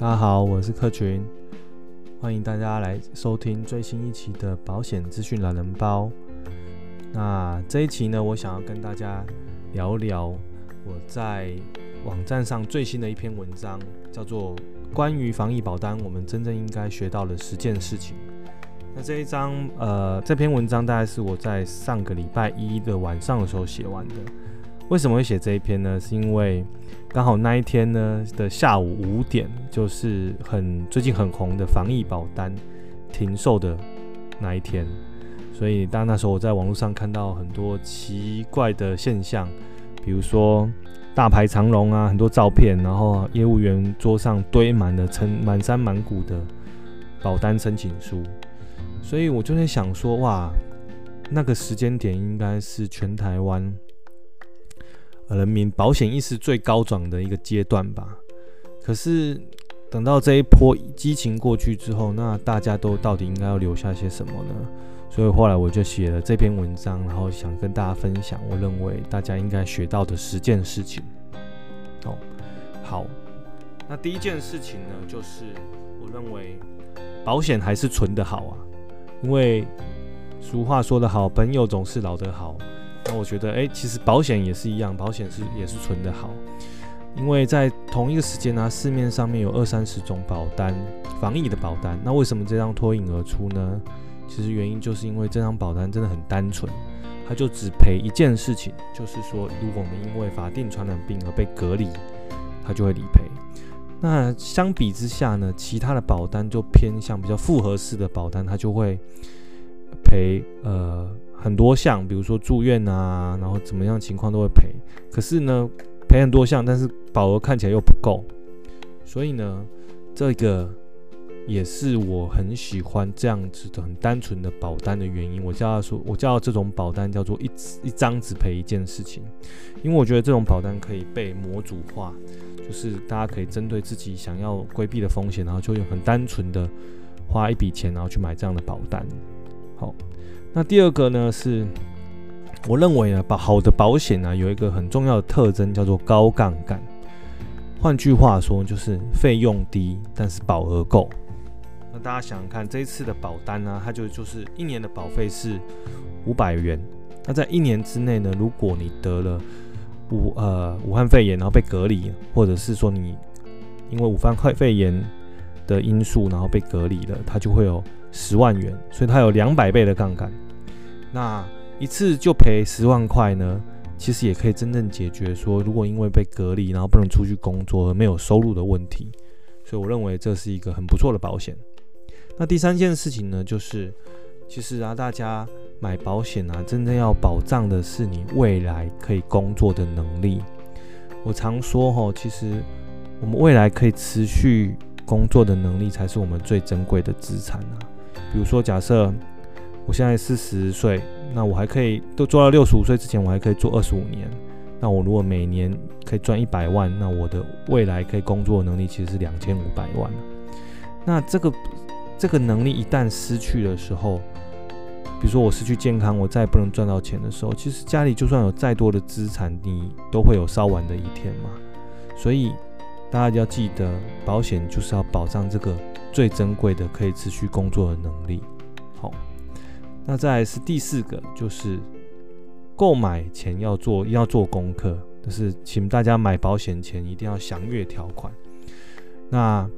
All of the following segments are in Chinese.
大家好，我是克群，欢迎大家来收听最新一期的保险资讯懒人包。那这一期呢，我想要跟大家聊聊我在网站上最新的一篇文章，叫做《关于防疫保单，我们真正应该学到的十件事情》。那这一章，呃，这篇文章大概是我在上个礼拜一的晚上的时候写完的。为什么会写这一篇呢？是因为刚好那一天呢的下午五点，就是很最近很红的防疫保单停售的那一天，所以当那时候我在网络上看到很多奇怪的现象，比如说大排长龙啊，很多照片，然后业务员桌上堆满了成满山满谷的保单申请书，所以我就在想说，哇，那个时间点应该是全台湾。人民保险意识最高涨的一个阶段吧。可是等到这一波激情过去之后，那大家都到底应该要留下些什么呢？所以后来我就写了这篇文章，然后想跟大家分享，我认为大家应该学到的十件事情。哦，好，那第一件事情呢，就是我认为保险还是存的好啊，因为俗话说得好，朋友总是老得好。那我觉得，哎，其实保险也是一样，保险是也是存得好，因为在同一个时间呢，市面上面有二三十种保单，防疫的保单。那为什么这张脱颖而出呢？其实原因就是因为这张保单真的很单纯，它就只赔一件事情，就是说，如果我们因为法定传染病而被隔离，它就会理赔。那相比之下呢，其他的保单就偏向比较复合式的保单，它就会赔呃。很多项，比如说住院啊，然后怎么样情况都会赔。可是呢，赔很多项，但是保额看起来又不够，所以呢，这个也是我很喜欢这样子的很单纯的保单的原因。我叫他说，我叫这种保单叫做一一张只赔一件事情，因为我觉得这种保单可以被模组化，就是大家可以针对自己想要规避的风险，然后就用很单纯的花一笔钱，然后去买这样的保单。好。那第二个呢，是我认为呢，保好的保险呢，有一个很重要的特征，叫做高杠杆。换句话说，就是费用低，但是保额够。那大家想想看，这一次的保单呢，它就就是一年的保费是五百元。那在一年之内呢，如果你得了武呃武汉肺炎，然后被隔离，或者是说你因为武汉肺炎的因素，然后被隔离了，它就会有。十万元，所以它有两百倍的杠杆。那一次就赔十万块呢？其实也可以真正解决说，如果因为被隔离，然后不能出去工作而没有收入的问题。所以我认为这是一个很不错的保险。那第三件事情呢，就是其实啊，大家买保险啊，真正要保障的是你未来可以工作的能力。我常说齁，其实我们未来可以持续工作的能力，才是我们最珍贵的资产啊。比如说，假设我现在四十岁，那我还可以都做到六十五岁之前，我还可以做二十五年。那我如果每年可以赚一百万，那我的未来可以工作的能力其实是两千五百万。那这个这个能力一旦失去的时候，比如说我失去健康，我再也不能赚到钱的时候，其实家里就算有再多的资产，你都会有烧完的一天嘛。所以大家要记得，保险就是要保障这个。最珍贵的可以持续工作的能力。好，那再来是第四个，就是购买前要做要做功课，就是请大家买保险前一定要详阅条款。那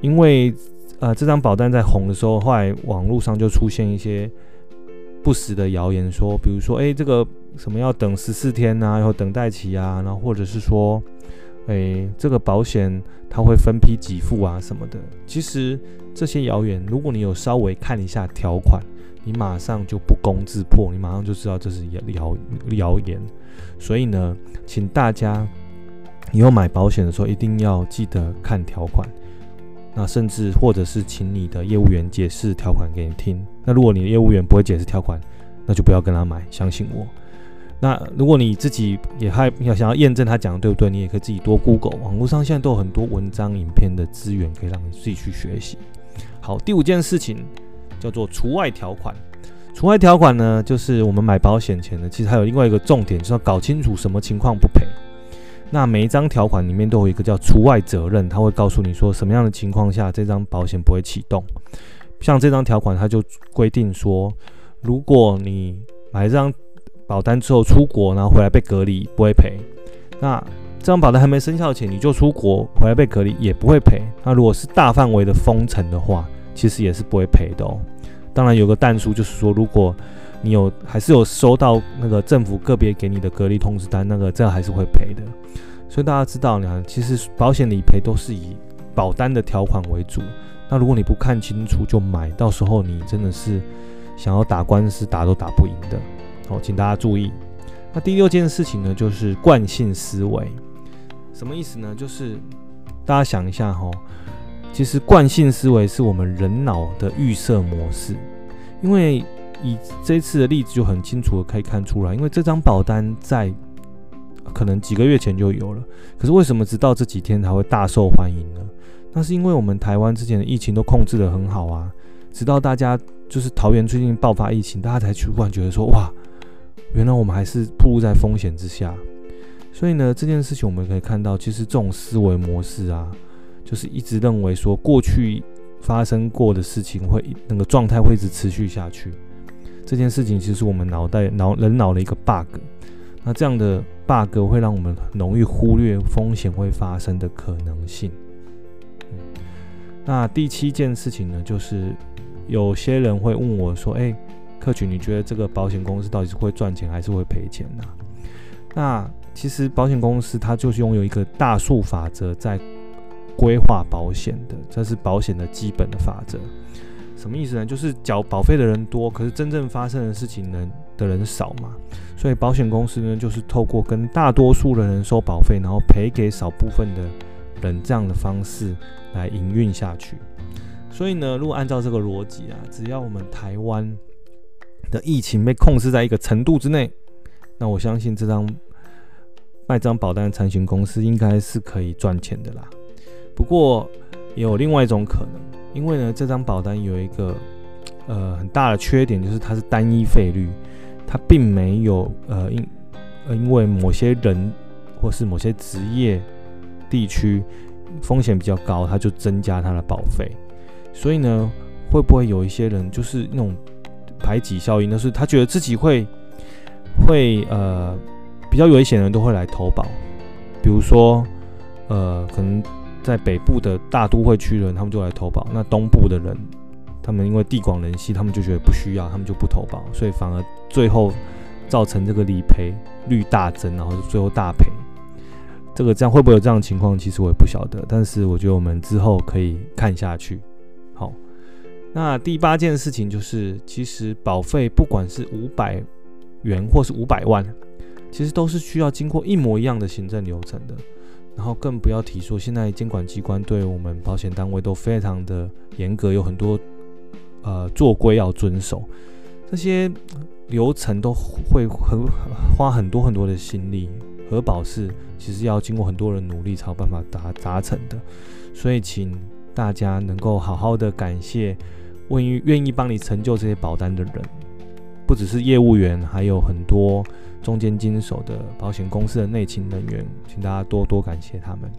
因为呃这张保单在红的时候，后来网络上就出现一些不实的谣言说，比如说哎这个什么要等十四天啊，然后等待期啊，然后或者是说。诶、这个保险它会分批给付啊什么的。其实这些谣言，如果你有稍微看一下条款，你马上就不攻自破，你马上就知道这是谣谣谣言。所以呢，请大家以后买保险的时候一定要记得看条款。那甚至或者是请你的业务员解释条款给你听。那如果你的业务员不会解释条款，那就不要跟他买，相信我。那如果你自己也还要想要验证他讲的对不对，你也可以自己多 Google，网络上现在都有很多文章、影片的资源可以让你自己去学习。好，第五件事情叫做除外条款。除外条款呢，就是我们买保险前呢，其实还有另外一个重点，就是要搞清楚什么情况不赔。那每一张条款里面都有一个叫除外责任，他会告诉你说什么样的情况下这张保险不会启动。像这张条款，它就规定说，如果你买这张保单之后出国，然后回来被隔离，不会赔。那这张保单还没生效前，你就出国回来被隔离，也不会赔。那如果是大范围的封城的话，其实也是不会赔的哦。当然有个但书，就是说如果你有还是有收到那个政府个别给你的隔离通知单，那个这样还是会赔的。所以大家知道呢，其实保险理赔都是以保单的条款为主。那如果你不看清楚就买，到时候你真的是想要打官司打都打不赢的。好，请大家注意。那第六件事情呢，就是惯性思维。什么意思呢？就是大家想一下哈，其实惯性思维是我们人脑的预设模式。因为以这次的例子就很清楚的可以看出来，因为这张保单在可能几个月前就有了，可是为什么直到这几天才会大受欢迎呢？那是因为我们台湾之前的疫情都控制得很好啊，直到大家就是桃园最近爆发疫情，大家才突然觉得说哇，原来我们还是暴露在风险之下。所以呢，这件事情我们可以看到，其实这种思维模式啊，就是一直认为说过去发生过的事情会那个状态会一直持续下去。这件事情其实我们脑袋脑人脑的一个 bug。那这样的 bug 会让我们很容易忽略风险会发生的可能性。那第七件事情呢，就是有些人会问我说：“哎，客群，你觉得这个保险公司到底是会赚钱还是会赔钱呢？”那其实保险公司它就是拥有一个大数法则在规划保险的，这是保险的基本的法则。什么意思呢？就是缴保费的人多，可是真正发生的事情呢的人少嘛。所以保险公司呢就是透过跟大多数的人收保费，然后赔给少部分的人这样的方式来营运下去。所以呢，如果按照这个逻辑啊，只要我们台湾的疫情被控制在一个程度之内，那我相信这张。卖张保单的产险公司应该是可以赚钱的啦，不过也有另外一种可能，因为呢，这张保单有一个呃很大的缺点，就是它是单一费率，它并没有呃因呃因为某些人或是某些职业地区风险比较高，它就增加它的保费，所以呢，会不会有一些人就是那种排挤效应，就是他觉得自己会会呃。比较危险的人都会来投保，比如说，呃，可能在北部的大都会区的人，他们就来投保。那东部的人，他们因为地广人稀，他们就觉得不需要，他们就不投保，所以反而最后造成这个理赔率大增，然后最后大赔。这个这样会不会有这样的情况？其实我也不晓得，但是我觉得我们之后可以看下去。那第八件事情就是，其实保费不管是五百元或是五百万。其实都是需要经过一模一样的行政流程的，然后更不要提说现在监管机关对我们保险单位都非常的严格，有很多呃做规要遵守，这些流程都会很花很多很多的心力，核保是其实要经过很多人努力才有办法达达成的，所以请大家能够好好的感谢愿意愿意帮你成就这些保单的人，不只是业务员，还有很多。中间经手的保险公司的内勤人员，请大家多多感谢他们。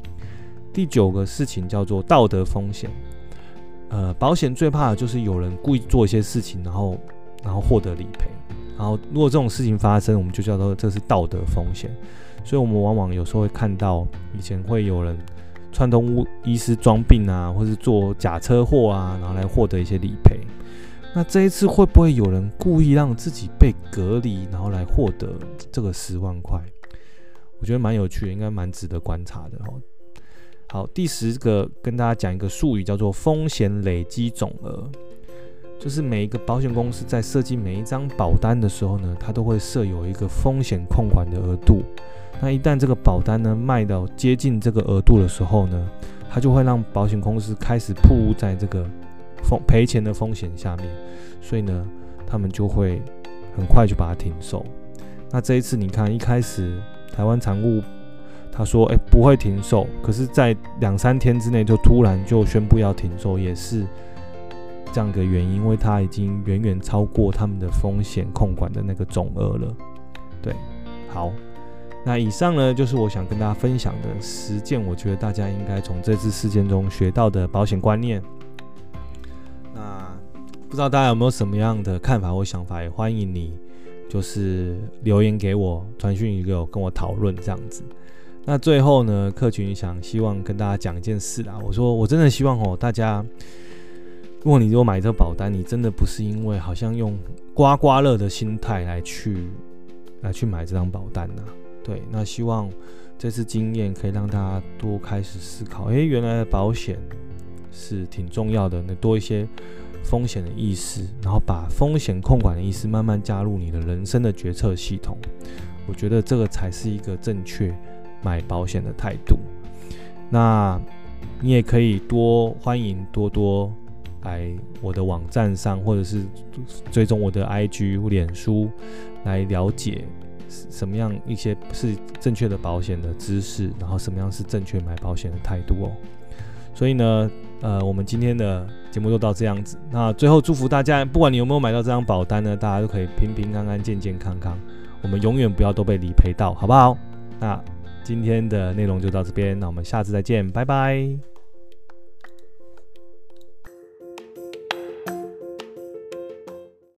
第九个事情叫做道德风险。呃，保险最怕的就是有人故意做一些事情，然后然后获得理赔。然后如果这种事情发生，我们就叫做这是道德风险。所以，我们往往有时候会看到以前会有人串通医师装病啊，或是做假车祸啊，然后来获得一些理赔。那这一次会不会有人故意让自己被隔离，然后来获得这个十万块？我觉得蛮有趣的，应该蛮值得观察的哦。好，第十个跟大家讲一个术语，叫做风险累积总额，就是每一个保险公司在设计每一张保单的时候呢，它都会设有一个风险控管的额度。那一旦这个保单呢卖到接近这个额度的时候呢，它就会让保险公司开始暴露在这个。风赔钱的风险下面，所以呢，他们就会很快就把它停售。那这一次你看，一开始台湾产物他说，哎、不会停售，可是，在两三天之内就突然就宣布要停售，也是这样个原因，因为它已经远远超过他们的风险控管的那个总额了。对，好，那以上呢，就是我想跟大家分享的十件，我觉得大家应该从这次事件中学到的保险观念。那不知道大家有没有什么样的看法或想法？也欢迎你就是留言给我，传讯给我，跟我讨论这样子。那最后呢，客群想希望跟大家讲一件事啊，我说我真的希望哦，大家，如果你如果买这保单，你真的不是因为好像用刮刮乐的心态来去来去买这张保单呐、对，那希望这次经验可以让大家多开始思考，诶，原来的保险是挺重要的，那多一些风险的意识，然后把风险控管的意识慢慢加入你的人生的决策系统，我觉得这个才是一个正确买保险的态度。那你也可以多欢迎多多来我的网站上，或者是追踪我的 IG 脸书来了解。什么样一些是正确的保险的知识，然后什么样是正确买保险的态度哦。所以呢，呃，我们今天的节目就到这样子。那最后祝福大家，不管你有没有买到这张保单呢，大家都可以平平安安、健健康康。我们永远不要都被理赔到，好不好？那今天的内容就到这边，那我们下次再见，拜拜。